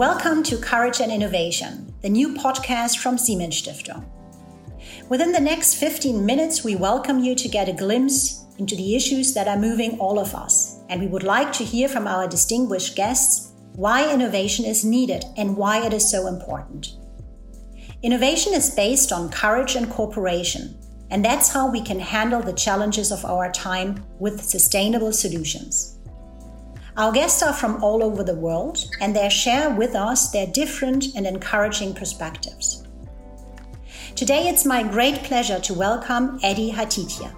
Welcome to Courage and Innovation, the new podcast from Siemens Stiftung. Within the next 15 minutes, we welcome you to get a glimpse into the issues that are moving all of us. And we would like to hear from our distinguished guests why innovation is needed and why it is so important. Innovation is based on courage and cooperation, and that's how we can handle the challenges of our time with sustainable solutions. Our guests are from all over the world, and they share with us their different and encouraging perspectives. Today, it's my great pleasure to welcome Eddie Hatitye.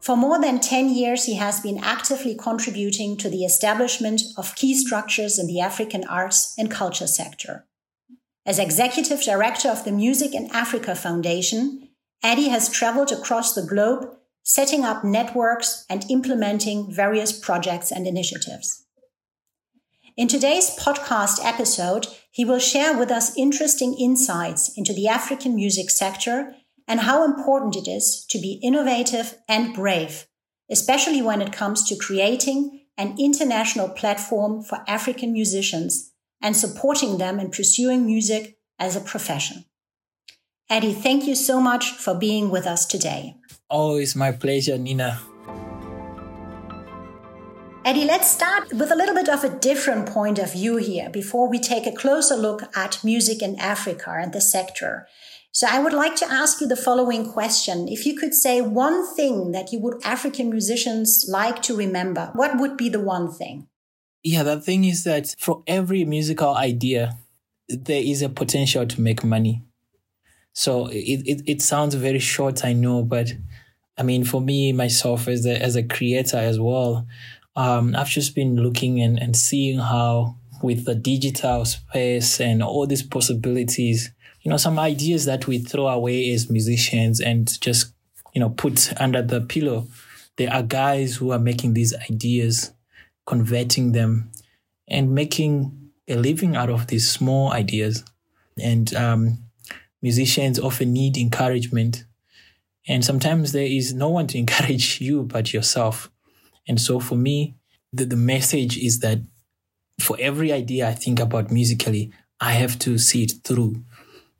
For more than 10 years, he has been actively contributing to the establishment of key structures in the African arts and culture sector. As executive director of the Music in Africa Foundation, Eddie has traveled across the globe, setting up networks and implementing various projects and initiatives. In today's podcast episode, he will share with us interesting insights into the African music sector and how important it is to be innovative and brave, especially when it comes to creating an international platform for African musicians and supporting them in pursuing music as a profession. Eddie, thank you so much for being with us today. Always my pleasure, Nina. Eddie, let's start with a little bit of a different point of view here before we take a closer look at music in Africa and the sector. So I would like to ask you the following question. If you could say one thing that you would African musicians like to remember, what would be the one thing? Yeah, the thing is that for every musical idea, there is a potential to make money. So it, it, it sounds very short, I know, but I mean, for me, myself as a, as a creator as well, um, I've just been looking and, and seeing how with the digital space and all these possibilities, you know, some ideas that we throw away as musicians and just, you know, put under the pillow. There are guys who are making these ideas, converting them, and making a living out of these small ideas. And um, musicians often need encouragement. And sometimes there is no one to encourage you but yourself. And so for me, the, the message is that for every idea I think about musically, I have to see it through.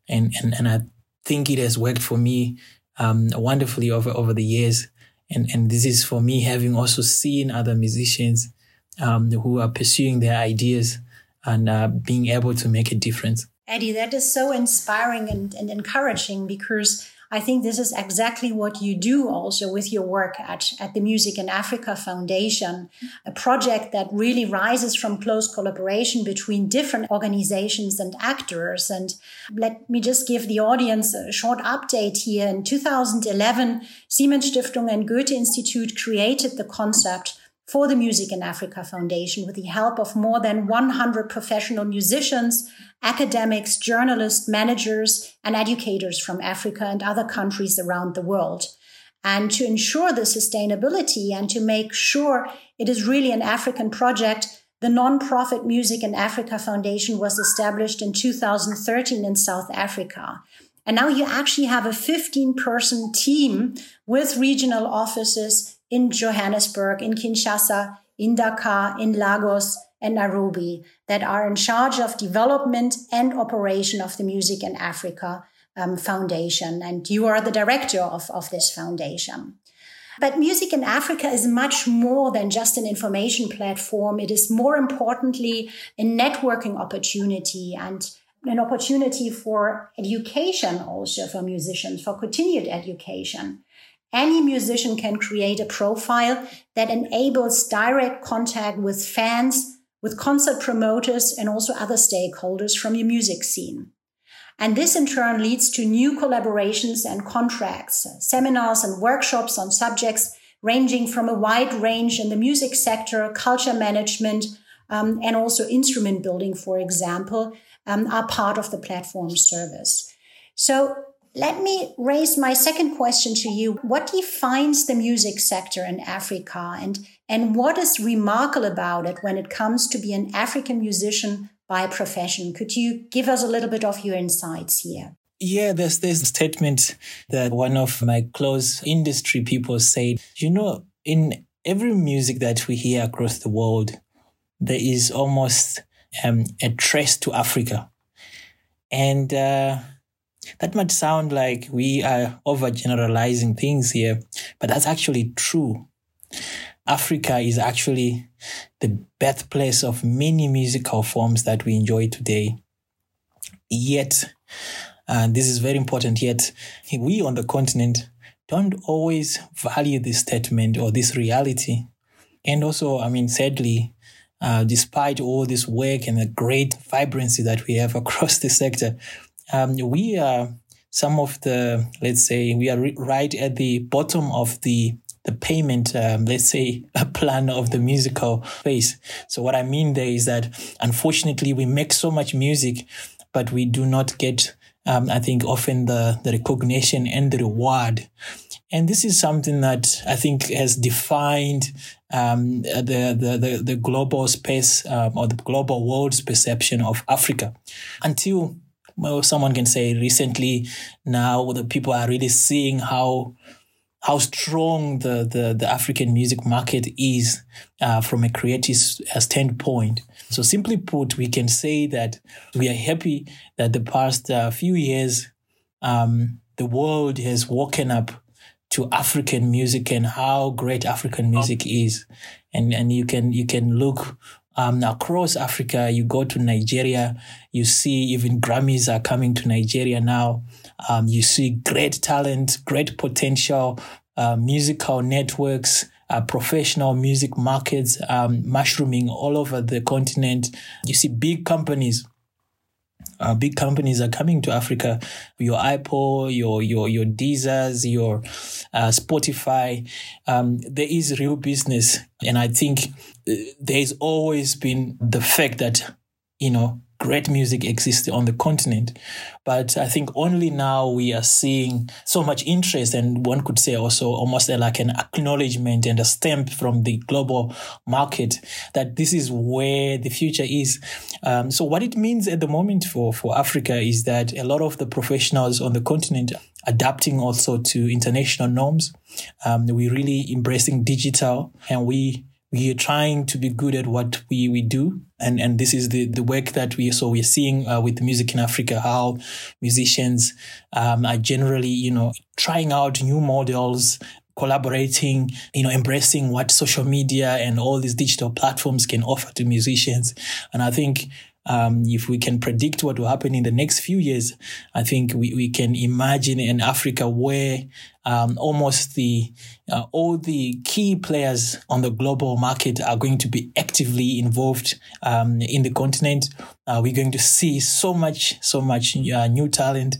And, and, and I think it has worked for me um, wonderfully over, over the years. And, and this is for me having also seen other musicians um, who are pursuing their ideas and uh, being able to make a difference. Eddie, that is so inspiring and, and encouraging because I think this is exactly what you do also with your work at, at the Music in Africa Foundation, a project that really rises from close collaboration between different organizations and actors. And let me just give the audience a short update here. In 2011, Siemens Stiftung and Goethe Institute created the concept for the Music in Africa Foundation with the help of more than 100 professional musicians, academics, journalists, managers, and educators from Africa and other countries around the world. And to ensure the sustainability and to make sure it is really an African project, the non-profit Music in Africa Foundation was established in 2013 in South Africa. And now you actually have a 15 person team with regional offices in Johannesburg, in Kinshasa, in Dakar, in Lagos, and Nairobi that are in charge of development and operation of the Music in Africa um, Foundation. And you are the director of, of this foundation. But Music in Africa is much more than just an information platform. It is more importantly a networking opportunity and an opportunity for education also for musicians, for continued education. Any musician can create a profile that enables direct contact with fans, with concert promoters, and also other stakeholders from your music scene. And this in turn leads to new collaborations and contracts, seminars and workshops on subjects ranging from a wide range in the music sector, culture management, um, and also instrument building, for example, um, are part of the platform service. So let me raise my second question to you. What defines the music sector in Africa and, and what is remarkable about it when it comes to be an African musician by profession? Could you give us a little bit of your insights here? Yeah, there's this statement that one of my close industry people said, you know, in every music that we hear across the world, there is almost um, a trace to Africa. And uh, that might sound like we are overgeneralizing things here, but that's actually true. Africa is actually the birthplace of many musical forms that we enjoy today. Yet, and this is very important, yet we on the continent don't always value this statement or this reality. And also, I mean, sadly, uh, despite all this work and the great vibrancy that we have across the sector, um, we are some of the, let's say, we are right at the bottom of the the payment, um, let's say, a plan of the musical space. So what I mean there is that unfortunately we make so much music, but we do not get, um, I think, often the, the recognition and the reward. And this is something that I think has defined um, the, the, the, the, global space um, or the global world's perception of Africa until well, someone can say recently now the people are really seeing how how strong the, the, the African music market is uh, from a creative standpoint. So simply put, we can say that we are happy that the past uh, few years, um, the world has woken up to African music and how great African music is. And, and you can, you can look um, across Africa. You go to Nigeria, you see even Grammys are coming to Nigeria now. Um, you see great talent, great potential, uh, musical networks, uh, professional music markets um, mushrooming all over the continent. You see big companies. Uh, big companies are coming to Africa. Your Apple, your your your Deezers, your uh, Spotify. Um, there is real business, and I think uh, there's always been the fact that you know great music exists on the continent. But I think only now we are seeing so much interest, and one could say also almost like an acknowledgement and a stamp from the global market that this is where the future is. Um, so, what it means at the moment for, for Africa is that a lot of the professionals on the continent adapting also to international norms. Um, we're really embracing digital and we we are trying to be good at what we, we do. And, and this is the, the work that we, so we're seeing uh, with music in Africa, how musicians um, are generally, you know, trying out new models, collaborating, you know, embracing what social media and all these digital platforms can offer to musicians. And I think um, if we can predict what will happen in the next few years, I think we, we can imagine an Africa where um, almost the uh, all the key players on the global market are going to be actively involved um, in the continent. Uh, we're going to see so much, so much uh, new talent.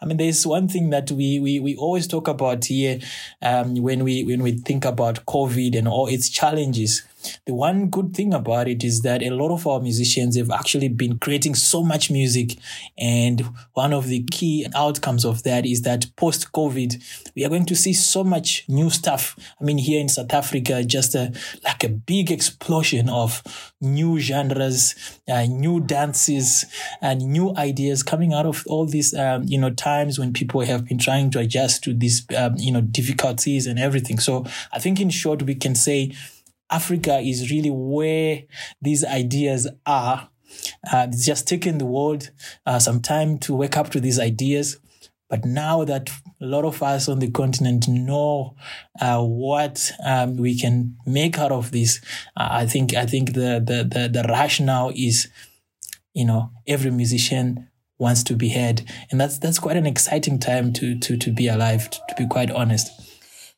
I mean, there's one thing that we we, we always talk about here um, when we when we think about COVID and all its challenges. The one good thing about it is that a lot of our musicians have actually been creating so much music. And one of the key outcomes of that is that post COVID, we are going to see so much new stuff. I mean, here in South Africa, just a, like a big explosion of new genres, uh, new dances, and new ideas coming out of all these, um, you know, times when people have been trying to adjust to these, um, you know, difficulties and everything. So I think in short, we can say Africa is really where these ideas are. Uh, it's just taken the world uh, some time to wake up to these ideas. But now that a lot of us on the continent know uh, what um, we can make out of this, uh, I think I think the, the the the rush now is, you know, every musician wants to be heard, and that's that's quite an exciting time to to to be alive. To, to be quite honest.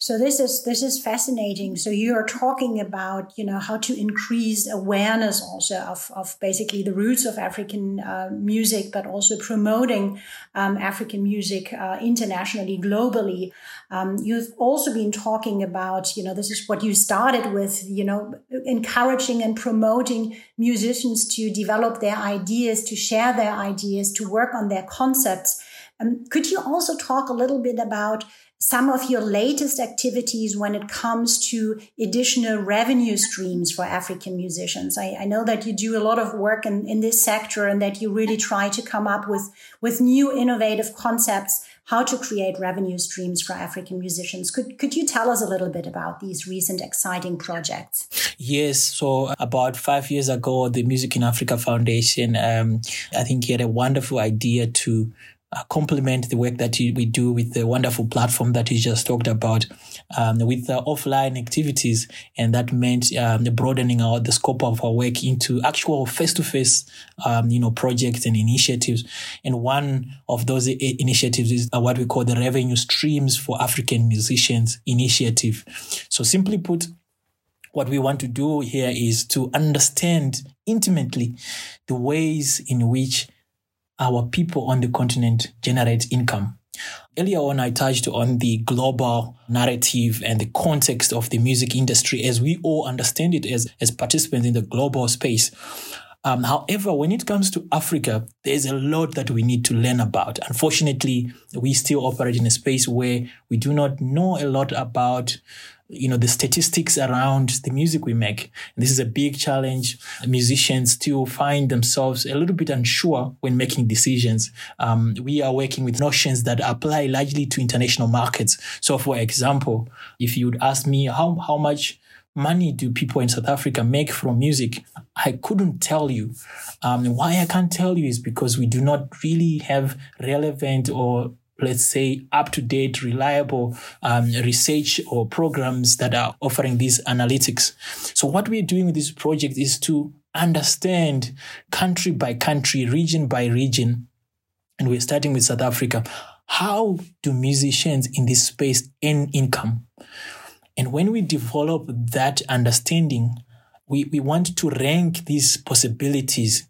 So this is this is fascinating. So you are talking about you know how to increase awareness also of, of basically the roots of African uh, music, but also promoting um, African music uh, internationally, globally. Um, you've also been talking about you know this is what you started with you know encouraging and promoting musicians to develop their ideas, to share their ideas, to work on their concepts. Um, could you also talk a little bit about some of your latest activities when it comes to additional revenue streams for African musicians. I, I, know that you do a lot of work in, in this sector and that you really try to come up with, with new innovative concepts how to create revenue streams for African musicians. Could, could you tell us a little bit about these recent exciting projects? Yes. So about five years ago, the Music in Africa Foundation, um, I think had a wonderful idea to uh, complement the work that we do with the wonderful platform that you just talked about um, with the offline activities. And that meant um, broadening out the scope of our work into actual face-to-face, um, you know, projects and initiatives. And one of those initiatives is uh, what we call the Revenue Streams for African Musicians Initiative. So simply put, what we want to do here is to understand intimately the ways in which our people on the continent generate income. Earlier on, I touched on the global narrative and the context of the music industry as we all understand it as, as participants in the global space. Um, however, when it comes to Africa, there's a lot that we need to learn about. Unfortunately, we still operate in a space where we do not know a lot about you know the statistics around the music we make this is a big challenge musicians still find themselves a little bit unsure when making decisions um, we are working with notions that apply largely to international markets so for example if you would ask me how, how much money do people in South Africa make from music? I couldn't tell you. Um, why I can't tell you is because we do not really have relevant or let's say up to date, reliable um, research or programs that are offering these analytics. So what we're doing with this project is to understand country by country, region by region, and we're starting with South Africa. How do musicians in this space earn income? And when we develop that understanding, we, we want to rank these possibilities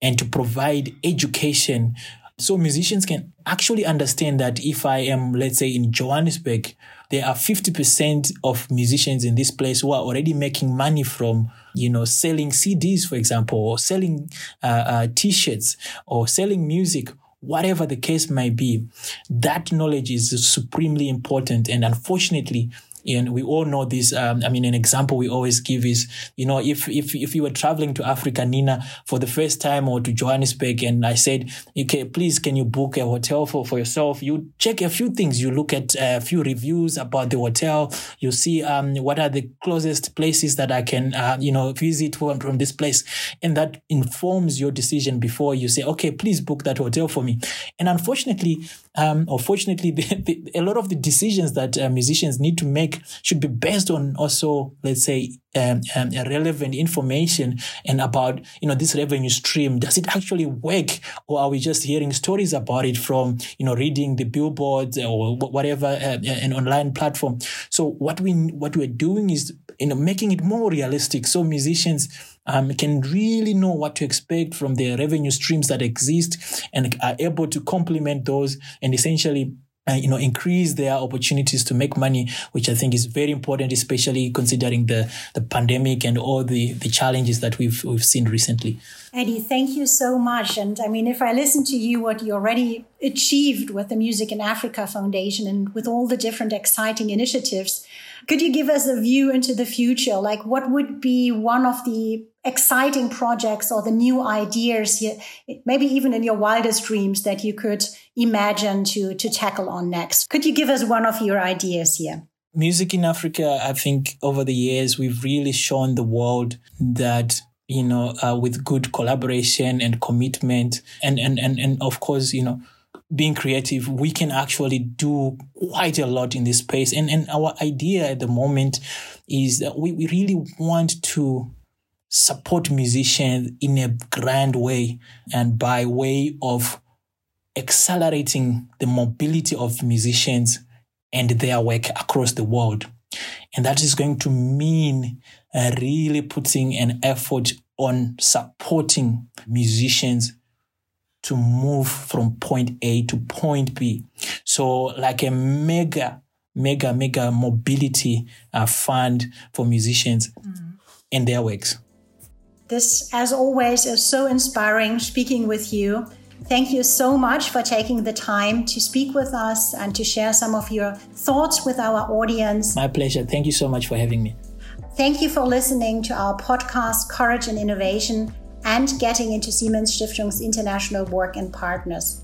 and to provide education so musicians can actually understand that if I am, let's say, in Johannesburg, there are 50% of musicians in this place who are already making money from, you know, selling CDs, for example, or selling uh, uh, t-shirts or selling music whatever the case may be, that knowledge is supremely important. And unfortunately, and we all know this. Um, I mean, an example we always give is, you know, if, if, if you were traveling to Africa, Nina, for the first time or to Johannesburg, and I said, okay, please, can you book a hotel for, for yourself? You check a few things. You look at a few reviews about the hotel. You see, um, what are the closest places that I can, uh, you know, visit from, from this place. And that informs your decision before you say, okay, please book that hotel for me. And unfortunately, um, or fortunately, the, the, a lot of the decisions that uh, musicians need to make should be based on also, let's say, um, um, relevant information and about you know this revenue stream. Does it actually work, or are we just hearing stories about it from you know reading the billboards or whatever uh, an online platform? So what we what we're doing is you know making it more realistic, so musicians um, can really know what to expect from the revenue streams that exist and are able to complement those and essentially uh, you know, increase their opportunities to make money, which I think is very important, especially considering the, the pandemic and all the, the challenges that we've, we've seen recently. Eddie, thank you so much. And I mean, if I listen to you, what you already achieved with the Music in Africa Foundation and with all the different exciting initiatives, could you give us a view into the future? Like, what would be one of the exciting projects or the new ideas maybe even in your wildest dreams that you could imagine to, to tackle on next? Could you give us one of your ideas here? Music in Africa, I think over the years, we've really shown the world that you know, uh, with good collaboration and commitment, and, and and and of course, you know, being creative, we can actually do quite a lot in this space. And and our idea at the moment is that we, we really want to support musicians in a grand way and by way of accelerating the mobility of musicians and their work across the world. And that is going to mean uh, really putting an effort on supporting musicians to move from point A to point B. So like a mega, mega, mega mobility uh, fund for musicians mm-hmm. and their works. This, as always, is so inspiring speaking with you. Thank you so much for taking the time to speak with us and to share some of your thoughts with our audience. My pleasure. Thank you so much for having me. Thank you for listening to our podcast, Courage and Innovation, and getting into Siemens Stiftung's international work and partners.